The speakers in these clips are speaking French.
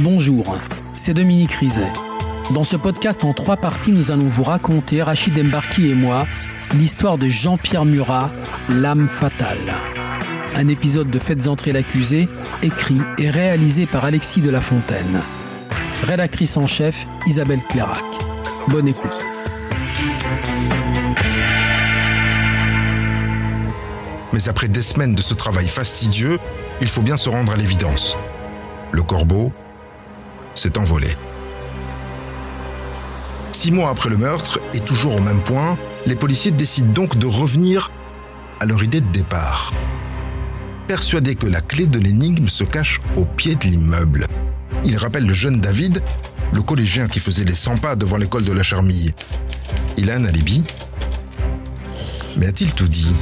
Bonjour, c'est Dominique Rizet. Dans ce podcast en trois parties, nous allons vous raconter, Rachid Embarki et moi, l'histoire de Jean-Pierre Murat, l'âme fatale. Un épisode de Faites entrer l'accusé, écrit et réalisé par Alexis de la Fontaine. Rédactrice en chef, Isabelle Clairac. Bonne écoute. Mais après des semaines de ce travail fastidieux, il faut bien se rendre à l'évidence. Le corbeau s'est envolé. Six mois après le meurtre, et toujours au même point, les policiers décident donc de revenir à leur idée de départ. Persuadés que la clé de l'énigme se cache au pied de l'immeuble. Ils rappellent le jeune David, le collégien qui faisait les 100 pas devant l'école de la Charmille. Il a un alibi Mais a-t-il tout dit?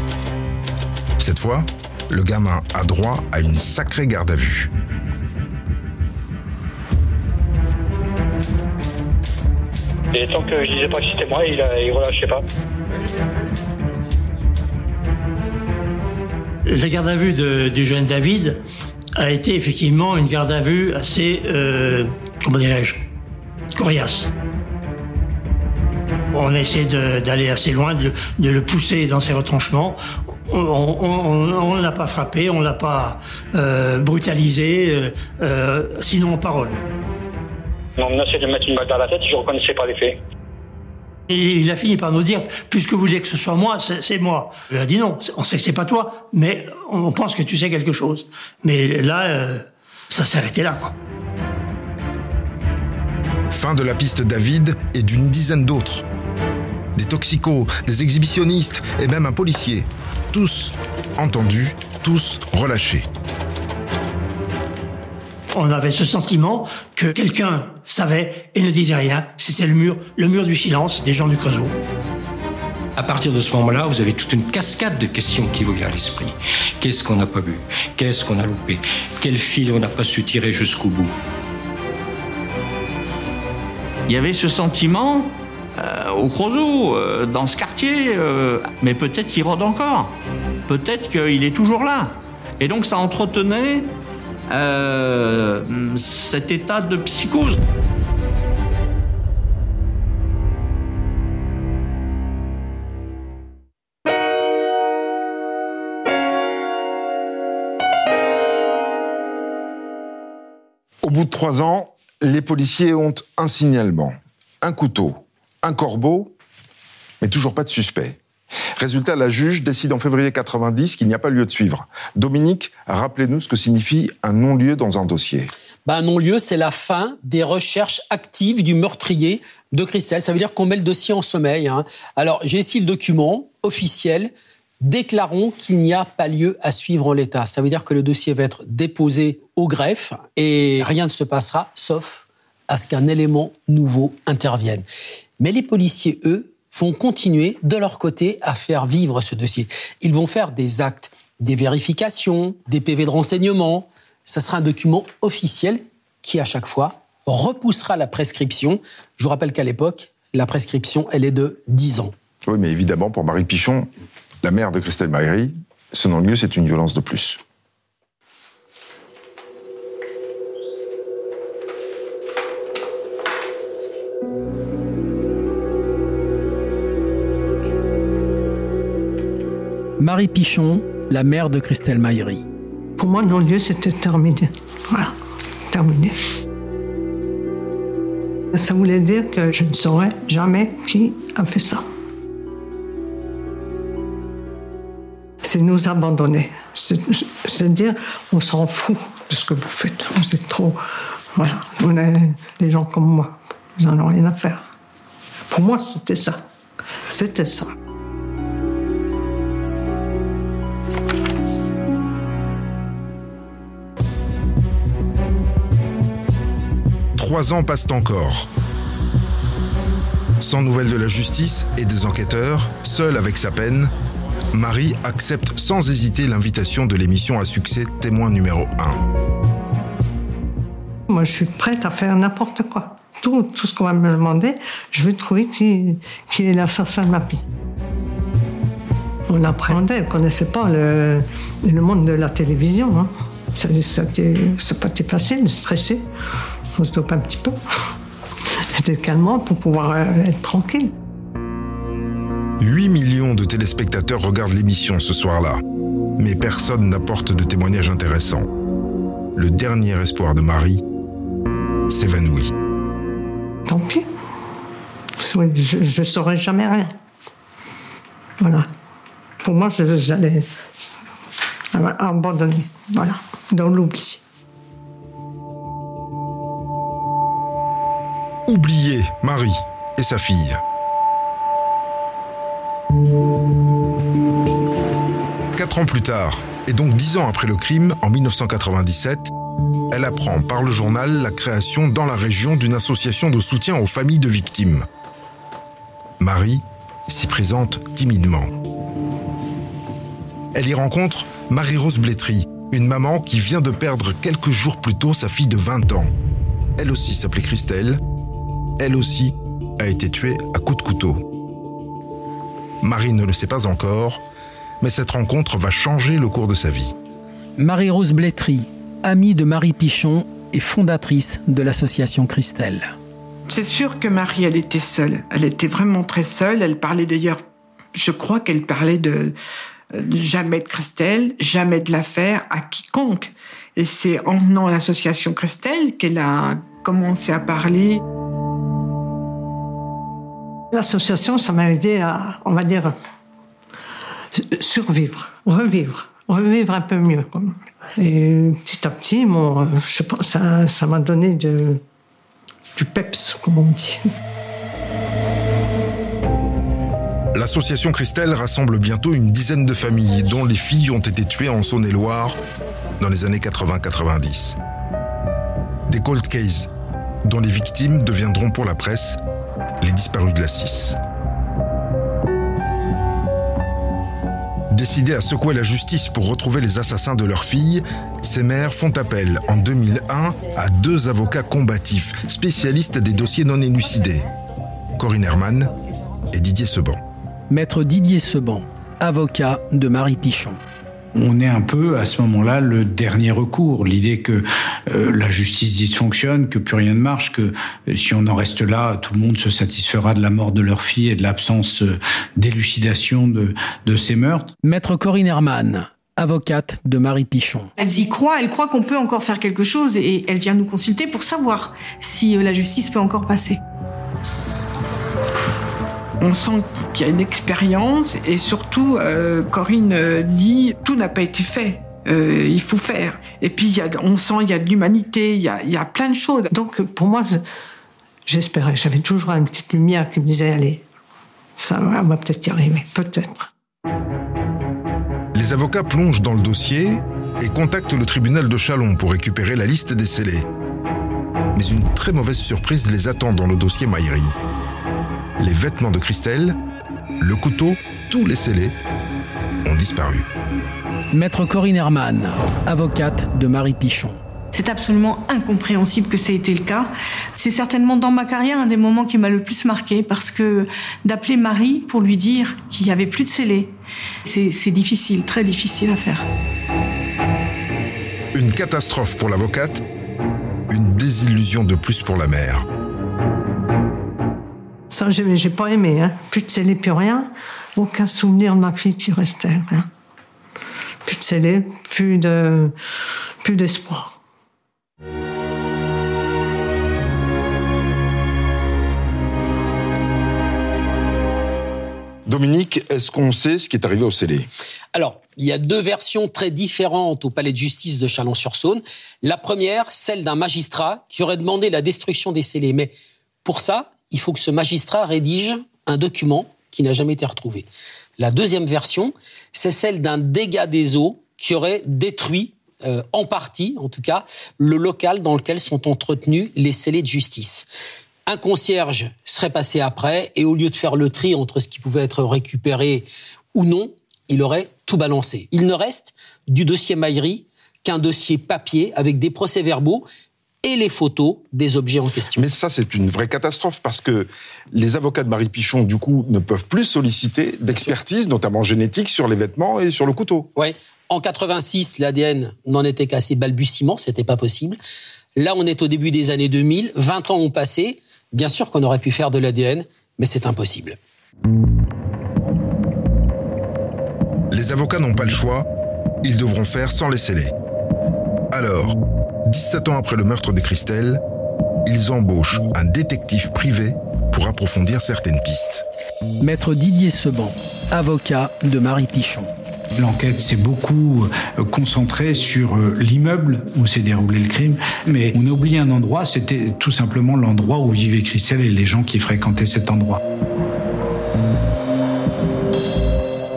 Cette fois, le gamin a droit à une sacrée garde à vue. Et tant que je disais pas que c'était moi, il, il relâchait pas. La garde à vue du jeune David a été effectivement une garde à vue assez, euh, comment dirais-je, coriace. On a essayé d'aller assez loin, de, le- pousser dans ses retranchements. On- ne l'a pas frappé, on ne l'a pas euh, brutalisé, euh, sinon en parole. On menaçait de mettre une balle dans la tête, je reconnaissais pas les faits. Et il a fini par nous dire, puisque vous voulez que ce soit moi, c'est c'est moi. Il a dit non, on sait que c'est pas toi, mais on pense que tu sais quelque chose. Mais là, euh, ça s'est arrêté là. Quoi. Fin de la piste David et d'une dizaine d'autres. Des toxicos, des exhibitionnistes et même un policier. Tous entendus, tous relâchés. On avait ce sentiment que quelqu'un savait et ne disait rien. C'était le mur, le mur du silence des gens du Creusot. À partir de ce moment-là, vous avez toute une cascade de questions qui vous vient à l'esprit. Qu'est-ce qu'on n'a pas vu Qu'est-ce qu'on a loupé? Quel fil on n'a pas su tirer jusqu'au bout? Il y avait ce sentiment euh, au Creusot, euh, dans ce quartier, euh, mais peut-être qu'il rôde encore. Peut-être qu'il est toujours là. Et donc ça entretenait euh, cet état de psychose. Au bout de trois ans, les policiers ont un signalement, un couteau, un corbeau, mais toujours pas de suspect. Résultat, la juge décide en février 90 qu'il n'y a pas lieu de suivre. Dominique, rappelez-nous ce que signifie un non-lieu dans un dossier. Ben, un non-lieu, c'est la fin des recherches actives du meurtrier de Christelle. Ça veut dire qu'on met le dossier en sommeil. hein. Alors, j'ai ici le document officiel. Déclarons qu'il n'y a pas lieu à suivre en l'état. Ça veut dire que le dossier va être déposé au greffe et rien ne se passera, sauf à ce qu'un élément nouveau intervienne. Mais les policiers, eux, vont continuer de leur côté à faire vivre ce dossier. Ils vont faire des actes, des vérifications, des PV de renseignement. Ce sera un document officiel qui, à chaque fois, repoussera la prescription. Je vous rappelle qu'à l'époque, la prescription, elle est de 10 ans. Oui, mais évidemment, pour Marie Pichon, la mère de Christelle Maïri, ce non-lieu, c'est une violence de plus. Marie Pichon, la mère de Christelle Maïri. Pour moi, non-lieu, c'était terminé. Voilà, terminé. Ça voulait dire que je ne saurais jamais qui a fait ça. C'est nous abandonner. C'est c'est dire, on s'en fout de ce que vous faites. Êtes trop. Voilà, on est des gens comme moi. Vous n'en avez rien à faire. Pour moi, c'était ça. C'était ça. Trois ans passent encore. Sans nouvelles de la justice et des enquêteurs, seule avec sa peine, Marie accepte sans hésiter l'invitation de l'émission à succès Témoin numéro 1. Moi, je suis prête à faire n'importe quoi. Tout, tout ce qu'on va me demander, je vais trouver qui, qui est l'assassin de ma fille. On appréhendait, on ne connaissait pas le, monde de la télévision. Hein. C'était été facile de stresser. On se dope un petit peu. C'était calmant pour pouvoir euh, être tranquille. 8 millions de téléspectateurs regardent l'émission ce soir-là, mais personne n'apporte de témoignages intéressants. Le dernier espoir de Marie s'évanouit. Tant pis. Je ne saurais jamais rien. Voilà. Pour moi, j'allais abandonner. Voilà. Dans l'oubli. Oublier Marie et sa fille. Quatre ans plus tard, et donc dix ans après le crime, en 1997, elle apprend par le journal la création dans la région d'une association de soutien aux familles de victimes. Marie s'y présente timidement. Elle y rencontre Marie-Rose Blétry, une maman qui vient de perdre quelques jours plus tôt sa fille de 20 ans. Elle aussi s'appelait Christelle. Elle aussi a été tuée à coups de couteau. Marie ne le sait pas encore, mais cette rencontre va changer le cours de sa vie. Marie-Rose Blétry, amie de Marie Pichon et fondatrice de l'association Christelle. C'est sûr que Marie, elle était seule. Elle était vraiment très seule. Elle parlait d'ailleurs, je crois qu'elle parlait de jamais de Christelle, jamais de l'affaire à quiconque. Et c'est en venant à l'association Christelle qu'elle a commencé à parler. L'association, ça m'a aidé à, on va dire, survivre, revivre, revivre un peu mieux. Et petit à petit, bon, je ça, m'a donné du peps, comme on dit. L'association Christelle rassemble bientôt une dizaine de familles dont les filles ont été tuées en Saône-et-Loire dans les années 80-90. Des cold cases dont les victimes deviendront pour la presse les disparus de la 6. Décidées à secouer la justice pour retrouver les assassins de leurs filles, ces mères font appel en 2001 à deux avocats combatifs, spécialistes des dossiers non élucidés, Corinne Herman et Didier Seban. Maître Didier Seban, avocat de Marie Pichon on est un peu à ce moment-là le dernier recours. L'idée que euh, la justice dysfonctionne, que plus rien ne marche, que euh, si on en reste là, tout le monde se satisfera de la mort de leur fille et de l'absence euh, d'élucidation de, de ces meurtres. Maître Corinne Herman, avocate de Marie Pichon. Elle y croit, elle croit qu'on peut encore faire quelque chose et elle vient nous consulter pour savoir si la justice peut encore passer. On sent qu'il y a une expérience et surtout, euh, Corinne euh, dit tout n'a pas été fait. Euh, il faut faire. Et puis, y a, on sent il y a de l'humanité, il y a, y a, plein de choses. Donc, pour moi, j'espérais. J'avais toujours une petite lumière qui me disait allez, ça va, va peut-être y arriver, peut-être. Les avocats plongent dans le dossier et contactent le tribunal de Chalon pour récupérer la liste des scellés. Mais une très mauvaise surprise les attend dans le dossier Maïri les vêtements de Christelle, le couteau, tous les scellés ont disparu. Maître Corinne Herman, avocate de Marie Pichon. C'est absolument incompréhensible que ça ait été le cas. C'est certainement dans ma carrière un des moments qui m'a le plus marqué parce que d'appeler Marie pour lui dire qu'il n'y avait plus de scellés, c'est difficile, très difficile à faire. Une catastrophe pour l'avocate, une désillusion de plus pour la mère. Ça, j'ai pas aimé. Hein. Plus de scellé, plus rien. Aucun souvenir de ma fille qui restait. Hein. Plus de scellé, plus de, plus d'espoir. Dominique, est-ce qu'on sait ce qui est arrivé au scellé? Alors, il y a deux versions très différentes au palais de justice de Chalon-sur-Saône. La première, celle d'un magistrat qui aurait demandé la destruction des scellés. Mais pour ça, il faut que ce magistrat rédige un document qui n'a jamais été retrouvé. La deuxième version, c'est celle d'un dégât des eaux qui aurait détruit, euh, en partie en tout cas, le local dans lequel sont entretenus les scellés de justice. Un concierge serait passé après et au lieu de faire le tri entre ce qui pouvait être récupéré ou non, il aurait tout balancé. Il ne reste du dossier Maillerie qu'un dossier papier avec des procès-verbaux et les photos des objets en question. Mais ça, c'est une vraie catastrophe parce que les avocats de Marie Pichon, du coup, ne peuvent plus solliciter d'expertise, notamment génétique, sur les vêtements et sur le couteau. Oui. En 86, l'ADN n'en était qu'à ses balbutiements, c'était pas possible. Là, on est au début des années 2000, 20 ans ont passé. Bien sûr qu'on aurait pu faire de l'ADN, mais c'est impossible. Les avocats n'ont pas le choix, ils devront faire sans les sceller. Alors, 17 ans après le meurtre de Christelle, ils embauchent un détective privé pour approfondir certaines pistes. Maître Didier Seban, avocat de Marie Pichon. L'enquête s'est beaucoup euh, concentrée sur euh, l'immeuble où s'est déroulé le crime, mais on a oublié un endroit, c'était tout simplement l'endroit où vivait Christelle et les gens qui fréquentaient cet endroit.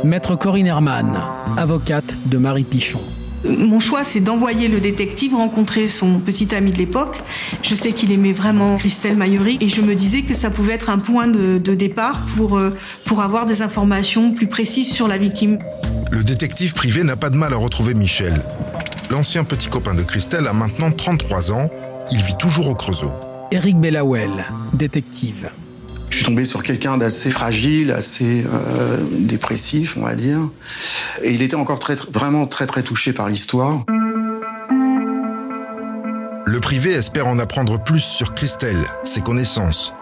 Maître Corinne Herman, avocate de Marie Pichon. Mon choix, c'est d'envoyer le détective rencontrer son petit ami de l'époque. Je sais qu'il aimait vraiment Christelle Maillery et je me disais que ça pouvait être un point de, de départ pour, euh, pour avoir des informations plus précises sur la victime. Le détective privé n'a pas de mal à retrouver Michel. L'ancien petit copain de Christelle a maintenant 33 ans. Il vit toujours au Creusot. Eric Bellawell, détective. Je suis tombé sur quelqu'un d'assez fragile, assez euh, dépressif, on va dire. Et il était encore très, vraiment très très touché par l'histoire. Le privé espère en apprendre plus sur Christelle, ses connaissances.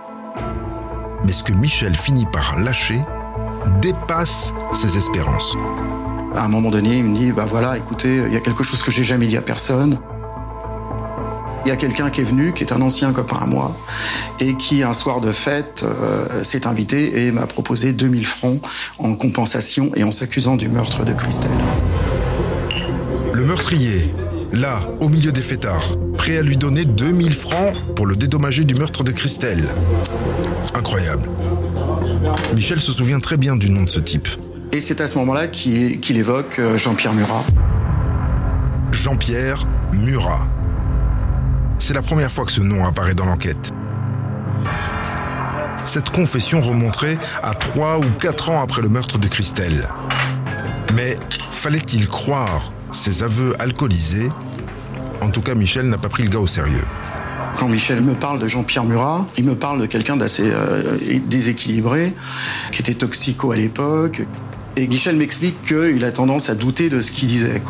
Mais ce que Michel finit par lâcher dépasse ses espérances. À un moment donné, il me dit, bah voilà, écoutez, il y a quelque chose que j'ai jamais dit à personne. Il y a quelqu'un qui est venu, qui est un ancien copain à moi, et qui, un soir de fête, euh, s'est invité et m'a proposé 2000 francs en compensation et en s'accusant du meurtre de Christelle. Le meurtrier, là, au milieu des fêtards, prêt à lui donner 2000 francs pour le dédommager du meurtre de Christelle. Incroyable. Michel se souvient très bien du nom de ce type. Et c'est à ce moment-là qu'il évoque euh, Jean-Pierre Murat. Jean-Pierre Murat. C'est la première fois que ce nom apparaît dans l'enquête. Cette confession remonterait à 3 ou 4 ans après le meurtre de Christelle. Mais fallait-il croire ces aveux alcoolisés? En tout cas, Michel n'a pas pris le gars au sérieux. Quand Michel me parle de Jean-Pierre Murat, il me parle de quelqu'un d'assez euh, déséquilibré, qui était toxico à l'époque. Et Michel m'explique qu'il a tendance à douter de ce qu'il disait.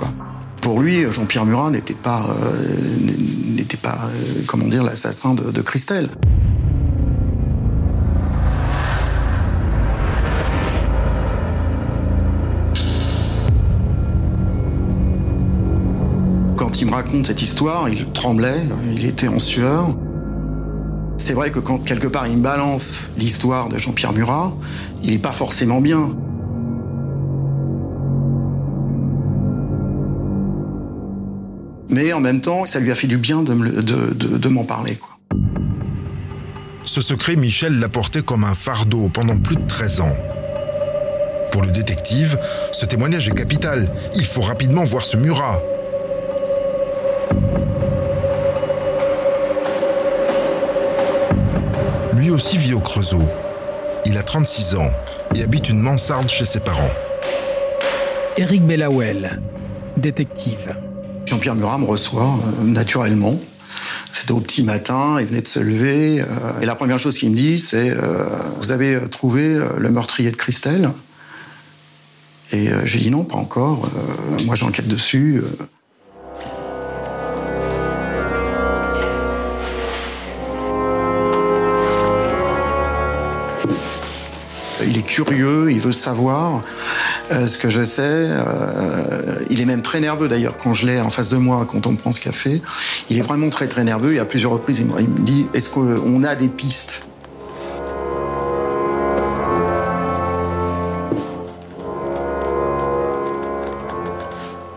Pour lui, Jean-Pierre Murat n'était pas, euh, n'était pas, euh, comment l'assassin de, de Christelle. Quand il me raconte cette histoire, il tremblait, il était en sueur. C'est vrai que quand quelque part il me balance l'histoire de Jean-Pierre Murat, il n'est pas forcément bien. Mais en même temps, ça lui a fait du bien de, me le- de- de- de m'en parler. Quoi. Ce secret, Michel l'a porté comme un fardeau pendant plus de 13 ans. Pour le détective, ce témoignage est capital. Il faut rapidement voir ce Murat. Lui aussi vit au Creusot. Il a 36 ans et habite une mansarde chez ses parents. Eric Bellawell, détective. Jean-Pierre Murat me reçoit euh, naturellement. C'était au petit matin, il venait de se lever. euh, et la première chose qu'il me dit, c'est euh, Vous avez trouvé le meurtrier de Christelle? Et j'ai dit non, pas encore. Moi, j'enquête dessus. Il est curieux, il veut savoir euh, ce que je sais. euh, il est même très nerveux d'ailleurs quand je l'ai en face de moi, quand on prend ce café. Il est vraiment très très nerveux et à plusieurs reprises, il me, dit Est-ce qu'on a des pistes?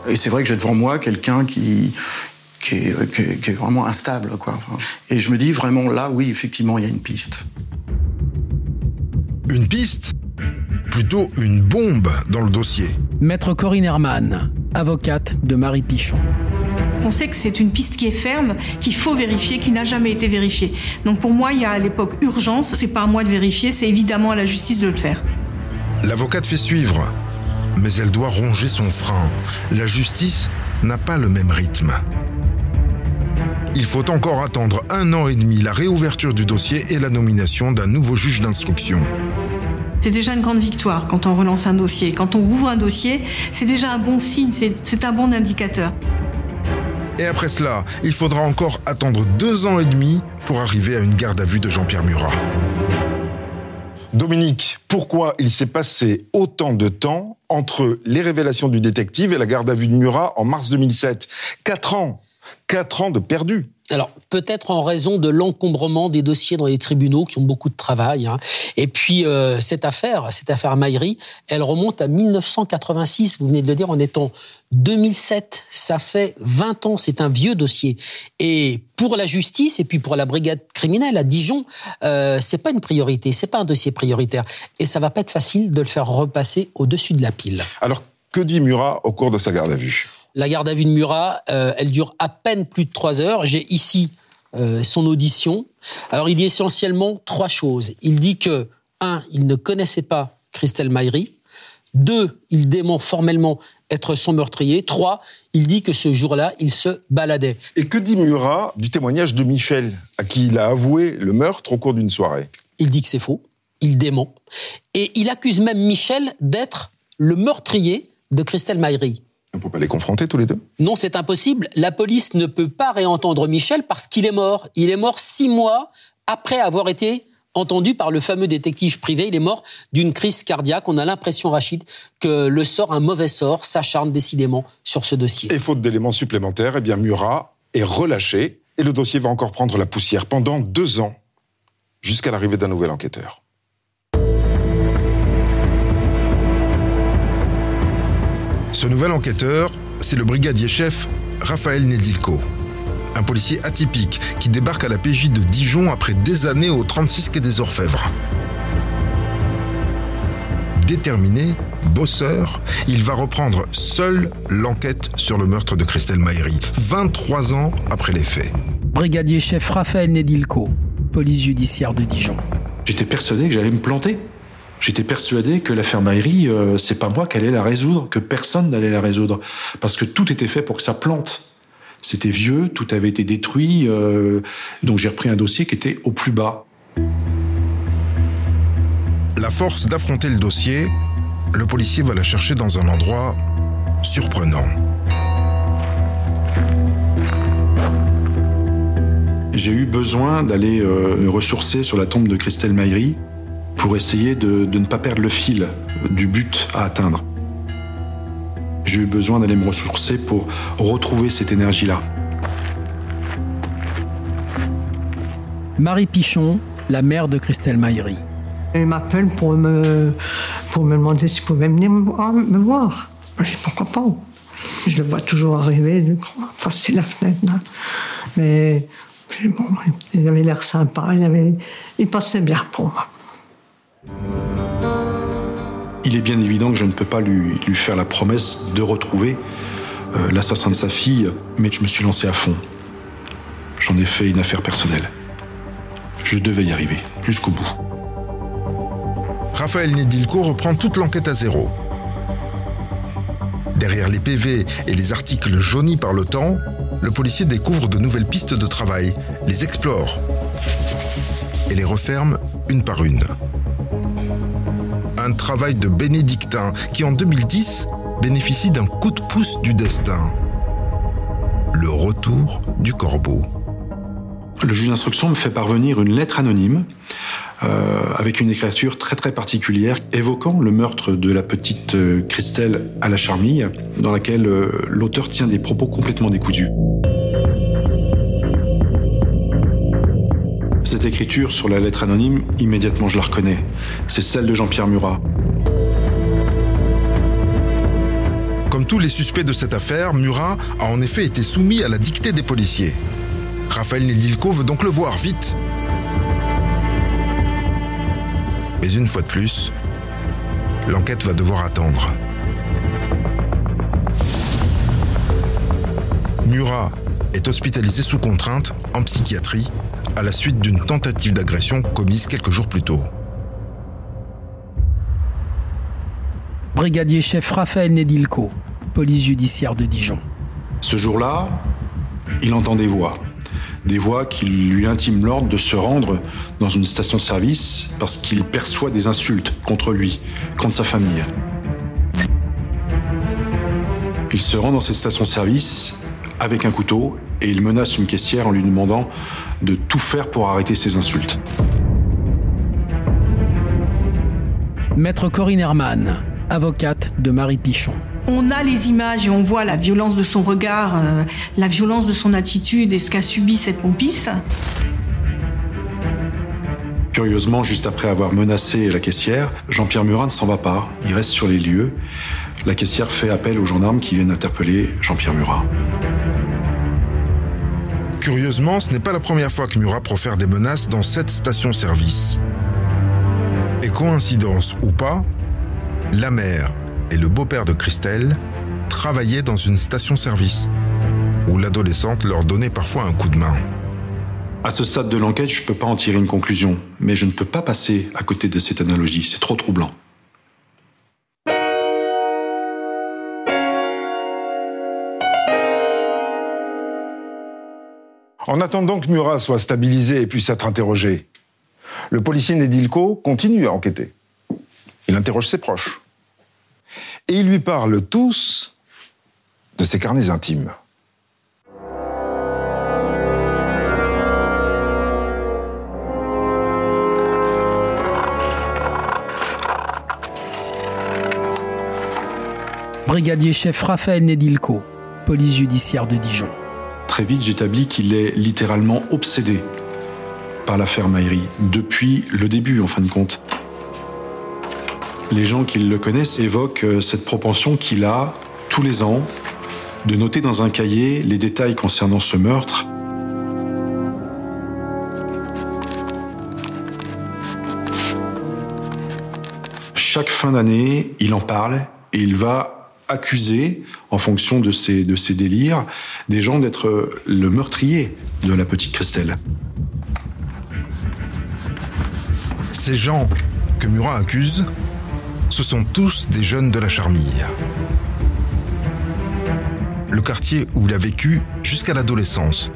Et c'est vrai que j'ai devant moi quelqu'un qui, qui, est, qui est- vraiment instable. Quoi. Et je me dis vraiment là, oui, effectivement, il y a une piste. Une piste? Plutôt une bombe dans le dossier. Maître Corinne Herman, avocate de Marie Pichon. On sait que c'est une piste qui est ferme, qu'il faut vérifier, qui n'a jamais été vérifiée. Donc pour moi, il y a à l'époque urgence. C'est pas à moi de vérifier, c'est évidemment à la justice de le faire. L'avocate fait suivre, mais elle doit ronger son frein. La justice n'a pas le même rythme. Il faut encore attendre un an et demi la réouverture du dossier et la nomination d'un nouveau juge d'instruction. C'est déjà une grande victoire quand on relance un dossier. Quand on ouvre un dossier, c'est déjà un bon signe, c'est un bon indicateur. Et après cela, il faudra encore attendre deux ans et demi pour arriver à une garde à vue de Jean-Pierre Murat. Dominique, pourquoi il s'est passé autant de temps entre les révélations du détective et la garde à vue de Murat en mars 2007 Quatre ans Quatre ans de perdu alors peut-être en raison de l'encombrement des dossiers dans les tribunaux qui ont beaucoup de travail. Hein. Et puis euh, cette affaire, cette affaire Maïri, elle remonte à 1986. Vous venez de le dire, en étant 2007, ça fait 20 ans. C'est un vieux dossier. Et pour la justice et puis pour la brigade criminelle à Dijon, euh, c'est pas une priorité, c'est pas un dossier prioritaire. Et ça va pas être facile de le faire repasser au-dessus de la pile. Alors que dit Murat au cours de sa garde à vue? La garde à vue de Murat, euh, elle dure à peine plus de trois heures. J'ai ici euh, son audition. Alors, il dit essentiellement trois choses. Il dit que, un, il ne connaissait pas Christelle Maillery. Deux, il dément formellement être son meurtrier. Trois, il dit que ce jour-là, il se baladait. Et que dit Murat du témoignage de Michel, à qui il a avoué le meurtre au cours d'une soirée? Il dit que c'est faux. Il dément. Et il accuse même Michel d'être le meurtrier de Christelle Maillery. On ne peut pas les confronter tous les deux? Non, c'est impossible. La police ne peut pas réentendre Michel parce qu'il est mort. Il est mort six mois après avoir été entendu par le fameux détective privé. Il est mort d'une crise cardiaque. On a l'impression, Rachid, que le sort, un mauvais sort, s'acharne décidément sur ce dossier. Et faute d'éléments supplémentaires, eh bien Murat est relâché et le dossier va encore prendre la poussière pendant deux ans, jusqu'à l'arrivée d'un nouvel enquêteur. Ce nouvel enquêteur, c'est le brigadier-chef Raphaël Nedilko. Un policier atypique qui débarque à la PJ de Dijon après des années au 36 quai des Orfèvres. Déterminé, bosseur, il va reprendre seul l'enquête sur le meurtre de Christelle Maïri, 23 ans après les faits. Brigadier-chef Raphaël Nedilko, police judiciaire de Dijon. J'étais persuadé que j'allais me planter. J'étais persuadé que l'affaire Maïri, euh, c'est pas moi qui allais la résoudre, que personne n'allait la résoudre, parce que tout était fait pour que ça plante. C'était vieux, tout avait été détruit, euh, donc j'ai repris un dossier qui était au plus bas. La force d'affronter le dossier, le policier va la chercher dans un endroit surprenant. J'ai eu besoin d'aller euh, me ressourcer sur la tombe de Christelle Maïri pour essayer de, ne pas perdre le fil du but à atteindre. J'ai eu besoin d'aller me ressourcer pour retrouver cette énergie-là. Marie Pichon, la mère de Christelle Maillery. Elle m'appelle pour me, pour me demander s'il pouvait venir me voir. Je dis pourquoi pas? Je le vois toujours arriver, passer la fenêtre. Mais bon, il avait l'air sympa, il, avait, il passait bien pour moi. Il est bien évident que je ne peux pas lui, faire la promesse de retrouver euh, l'assassin de sa fille, mais je me suis lancé à fond. J'en ai fait une affaire personnelle. Je devais y arriver, jusqu'au bout. Raphaël Nedilko reprend toute l'enquête à zéro. Derrière les PV et les articles jaunis par le temps, le policier découvre de nouvelles pistes de travail, les explore et les referme une par une un travail de bénédictin qui en 2010 bénéficie d'un coup de pouce du destin. Le retour du corbeau. Le juge d'instruction me fait parvenir une lettre anonyme euh, avec une écriture très très particulière évoquant le meurtre de la petite euh, Christelle à la charmille, dans laquelle euh, l'auteur tient des propos complètement décousus. Cette écriture sur la lettre anonyme, immédiatement je la reconnais. C'est celle de Jean-Pierre Murat. Comme tous les suspects de cette affaire, Murat a en effet été soumis à la dictée des policiers. Raphaël Nedilko veut donc le voir vite. Mais une fois de plus, l'enquête va devoir attendre. Murat est hospitalisé sous contrainte en psychiatrie à la suite d'une tentative d'agression commise quelques jours plus tôt. Brigadier chef Raphaël Nedilko, police judiciaire de Dijon. Ce jour-là, il entend des voix. Des voix qui lui intiment l'ordre de se rendre dans une station-service parce qu'il perçoit des insultes contre lui, contre sa famille. Il se rend dans cette station-service avec un couteau et il menace une caissière en lui demandant de tout faire pour arrêter ses insultes. Maître Corinne Herman, avocate de Marie Pichon. On a les images et on voit la violence de son regard, euh, la violence de son attitude et ce qu'a subi cette pompiste. Curieusement, juste après avoir menacé la caissière, Jean-Pierre Murat ne s'en va pas. Il reste sur les lieux. La caissière fait appel aux gendarmes qui viennent interpeller Jean-Pierre Murat. Curieusement, ce n'est pas la première fois que Murat profère des menaces dans cette station-service. Et coïncidence ou pas, la mère et le beau-père de Christelle travaillaient dans une station-service, où l'adolescente leur donnait parfois un coup de main. À ce stade de l'enquête, je ne peux pas en tirer une conclusion, mais je ne peux pas passer à côté de cette analogie, c'est trop troublant. En attendant que Murat soit stabilisé et puisse être interrogé, le policier Nedilko continue à enquêter. Il interroge ses proches. Et ils lui parlent tous de ses carnets intimes. Brigadier chef Raphaël Nedilko, police judiciaire de Dijon. Très vite, j'établis qu'il est littéralement obsédé par l'affaire Maïri, depuis le début en fin de compte. Les gens qui le connaissent évoquent euh, cette propension qu'il a, tous les ans, de noter dans un cahier les détails concernant ce meurtre. Chaque fin d'année, il en parle et il va accuser, en fonction de ses, de délires, des gens d'être le meurtrier de la petite Christelle. Ces gens que Murat accuse, ce sont tous des jeunes de la Charmille. Le quartier où il a vécu jusqu'à l'adolescence,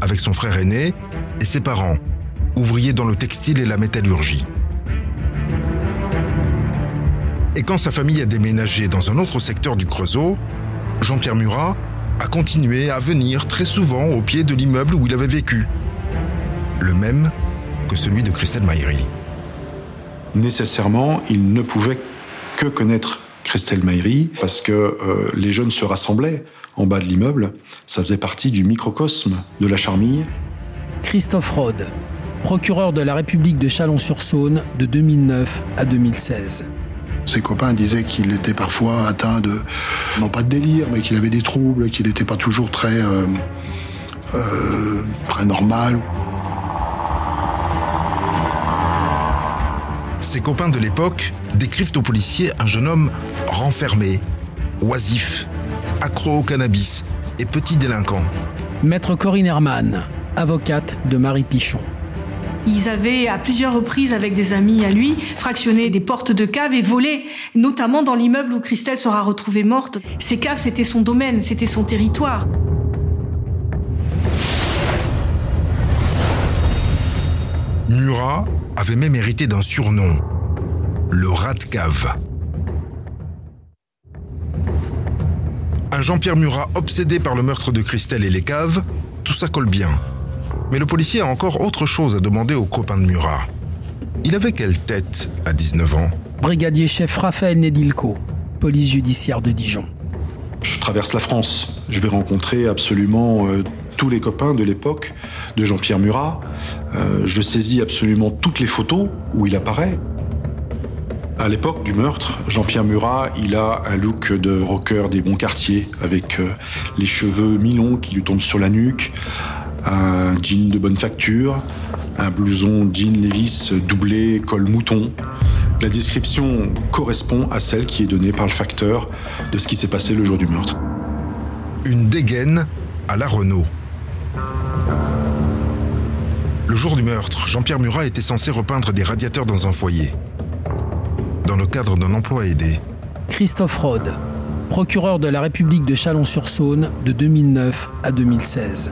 avec son frère aîné et ses parents, ouvriers dans le textile et la métallurgie. Et quand sa famille a déménagé dans un autre secteur du Creusot, Jean-Pierre Murat a continué à venir très souvent au pied de l'immeuble où il avait vécu. Le même que celui de Christelle Maïri. Nécessairement, il ne pouvait que connaître Christelle Maïri parce que euh, les jeunes se rassemblaient en bas de l'immeuble. Ça faisait partie du microcosme de la Charmille. Christophe Rode, procureur de la République de Chalon-sur-Saône de 2009 à 2016. Ses copains disaient qu'il était parfois atteint de, non pas de délire, mais qu'il avait des troubles, qu'il n'était pas toujours très, euh, euh, très normal. Ses copains de l'époque décrivent aux policiers un jeune homme renfermé, oisif, accro au cannabis et petit délinquant. Maître Corinne Herman, avocate de Marie Pichon. Ils avaient à plusieurs reprises avec des amis à lui fractionné des portes de caves et volé, notamment dans l'immeuble où Christelle sera retrouvée morte. Ces caves, c'était son domaine, c'était son territoire. Murat avait même hérité d'un surnom, le rat de cave. Un Jean-Pierre Murat obsédé par le meurtre de Christelle et les caves, tout ça colle bien. Mais le policier a encore autre chose à demander aux copains de Murat. Il avait quelle tête à 19 ans? Brigadier chef Raphaël Nedilko, police judiciaire de Dijon. Je traverse la France. Je vais rencontrer absolument euh, tous les copains de l'époque de Jean-Pierre Murat. Euh, je saisis absolument toutes les photos où il apparaît. À l'époque du meurtre, Jean-Pierre Murat, il a un look de rocker des bons quartiers, avec euh, les cheveux mi-longs qui lui tombent sur la nuque, un jean de bonne facture, un blouson jean Levis doublé col mouton. La description correspond à celle qui est donnée par le facteur de ce qui s'est passé le jour du meurtre. Une dégaine à la Renault. Le jour du meurtre, Jean-Pierre Murat était censé repeindre des radiateurs dans un foyer. Dans le cadre d'un emploi aidé. Christophe Rode, procureur de la République de Chalon-sur-Saône de 2009 à 2016.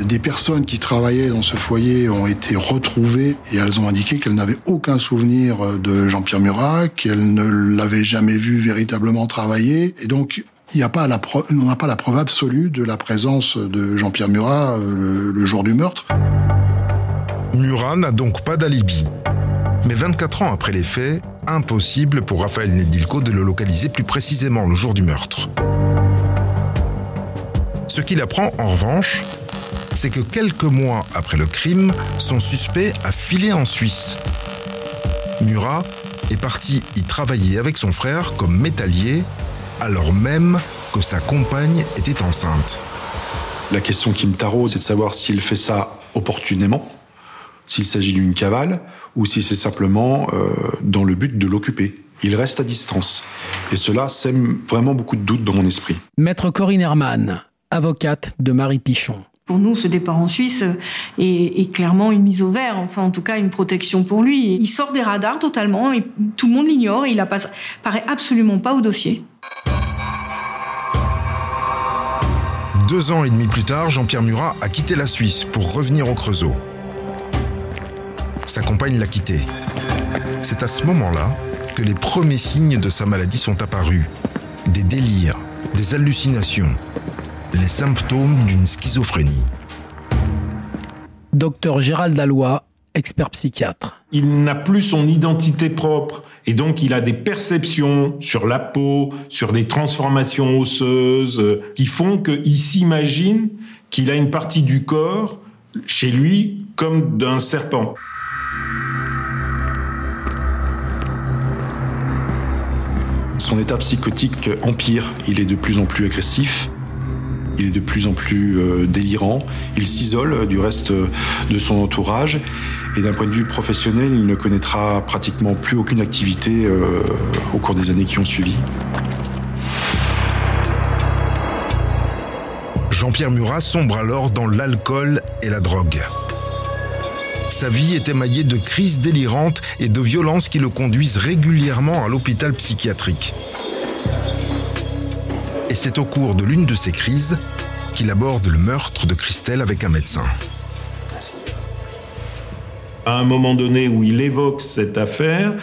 Des personnes qui travaillaient dans ce foyer ont été retrouvées et elles ont indiqué qu'elles n'avaient aucun souvenir de Jean-Pierre Murat, qu'elles ne l'avaient jamais vu véritablement travailler. Et donc, il a pas la on n'a pas la preuve absolue de la présence de Jean-Pierre Murat euh, le, jour du meurtre. Murat n'a donc pas d'alibi. Mais 24 ans après les faits, impossible pour Raphaël Nedilko de le localiser plus précisément le jour du meurtre. Ce qu'il apprend en revanche, c'est que quelques mois après le crime, son suspect a filé en Suisse. Murat est parti y travailler avec son frère comme métallier, alors même que sa compagne était enceinte. La question qui me taraude, c'est de savoir s'il fait ça opportunément, s'il s'agit d'une cavale, ou si c'est simplement euh, dans le but de l'occuper. Il reste à distance. Et cela sème vraiment beaucoup de doutes dans mon esprit. Maître Corinne Herman, avocate de Marie Pichon. Pour nous, ce départ en Suisse est, clairement une mise au vert, enfin en tout cas une protection pour lui. Il sort des radars totalement, et tout le monde l'ignore, il apparaît absolument pas au dossier. Deux ans et demi plus tard, Jean-Pierre Murat a quitté la Suisse pour revenir au Creusot. Sa compagne l'a quitté. C'est à ce moment-là que les premiers signes de sa maladie sont apparus. Des délires, des hallucinations, les symptômes d'une schizophrénie. Docteur Gérald Dallois, expert psychiatre. Il n'a plus son identité propre et donc il a des perceptions sur la peau, sur des transformations osseuses euh, qui font qu'il s'imagine qu'il a une partie du corps chez lui comme d'un serpent. Son état psychotique empire, il est de plus en plus agressif, il est de plus en plus euh, délirant, il s'isole du reste de son entourage et d'un point de vue professionnel, il ne connaîtra pratiquement plus aucune activité euh, au cours des années qui ont suivi. Jean-Pierre Murat sombre alors dans l'alcool et la drogue. Sa vie est émaillée de crises délirantes et de violences qui le conduisent régulièrement à l'hôpital psychiatrique. Et c'est au cours de l'une de ces crises qu'il aborde le meurtre de Christelle avec un médecin. À un moment donné où il évoque cette affaire,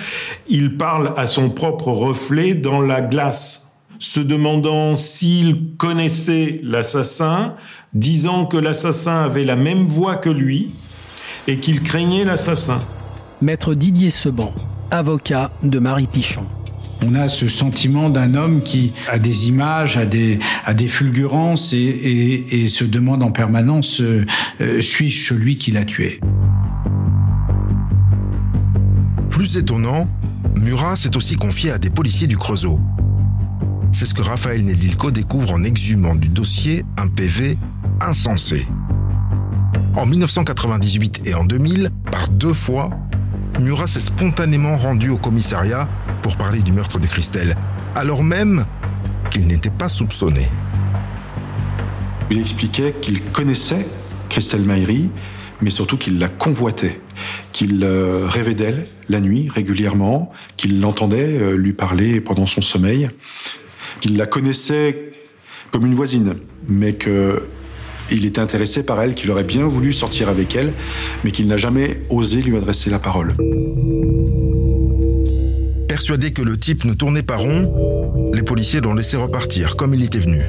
il parle à son propre reflet dans la glace, se demandant s'il connaissait l'assassin, disant que l'assassin avait la même voix que lui et qu'il craignait l'assassin. Maître Didier Seban, avocat de Marie Pichon. On a ce sentiment d'un homme qui a des images, a des, fulgurances et, se demande en permanence euh, euh, suis-je celui qui l'a tué? Plus étonnant, Murat s'est aussi confié à des policiers du Creusot. C'est ce que Raphaël Nedilko découvre en exhumant du dossier un PV insensé. En 1998 et en 2000, par deux fois, Murat s'est spontanément rendu au commissariat pour parler du meurtre de Christelle, alors même qu'il n'était pas soupçonné. Il expliquait qu'il connaissait Christelle Maïri, mais surtout qu'il la convoitait, qu'il euh, rêvait d'elle la nuit régulièrement, qu'il l'entendait euh, lui parler pendant son sommeil, qu'il la connaissait comme une voisine, mais qu'il était intéressé par elle, qu'il aurait bien voulu sortir avec elle, mais qu'il n'a jamais osé lui adresser la parole. Persuadé que le type ne tournait pas rond, les policiers l'ont laissé repartir comme il était venu.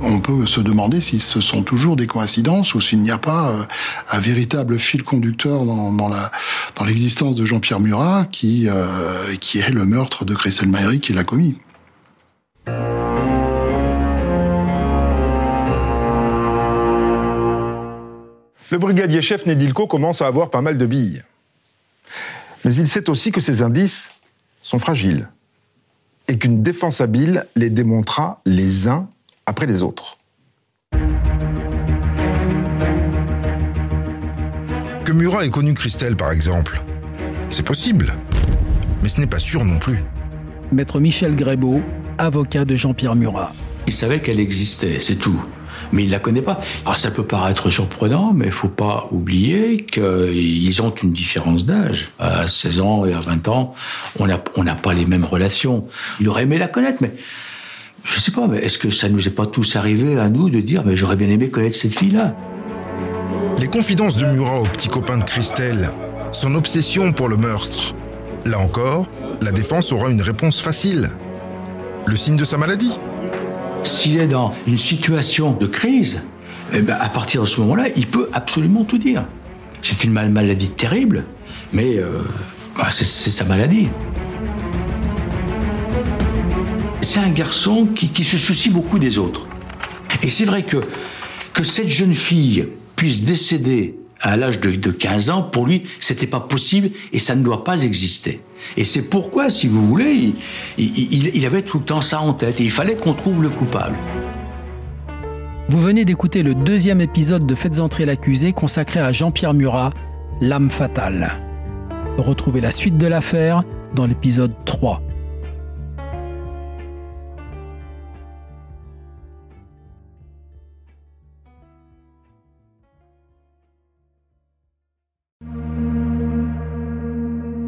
On peut se demander si ce sont toujours des coïncidences ou s'il n'y a pas euh, un véritable fil conducteur dans, dans l'existence de Jean-Pierre Murat qui, euh, qui est le meurtre de Christelle Maïri qui l'a commis. Le brigadier chef Nedilko commence à avoir pas mal de billes. Mais il sait aussi que ces indices sont fragiles et qu'une défense habile les démontrera les uns après les autres. Que Murat ait connu Christelle, par exemple, c'est possible, mais ce n'est pas sûr non plus. Maître Michel Grébeau, avocat de Jean-Pierre Murat. Il savait qu'elle existait, c'est tout mais il la connaît pas. Alors ça peut paraître surprenant, mais il faut pas oublier qu'ils ont une différence d'âge. À 16 ans et à 20 ans, on n'a pas les mêmes relations. Il aurait aimé la connaître, mais je sais pas, mais est-ce que ça nous est pas tous arrivé à nous de dire, mais j'aurais bien aimé connaître cette fille-là? Les confidences de Murat au petit copain de Christelle, son obsession pour le meurtre. Là encore, la défense aura une réponse facile. Le signe de sa maladie S'il est dans une situation de crise, eh ben, à partir de ce moment-là, il peut absolument tout dire. C'est une maladie terrible, mais euh, bah, c'est sa maladie. C'est un garçon qui, qui, se soucie beaucoup des autres. Et c'est vrai que, que cette jeune fille puisse décéder à l'âge de, de, 15 ans, pour lui, c'était pas possible et ça ne doit pas exister. Et c'est pourquoi, si vous voulez, il avait tout le temps ça en tête et il fallait qu'on trouve le coupable. Vous venez d'écouter le deuxième épisode de Faites entrer l'accusé consacré à Jean-Pierre Murat, L'âme fatale. Retrouvez la suite de l'affaire dans l'épisode 3.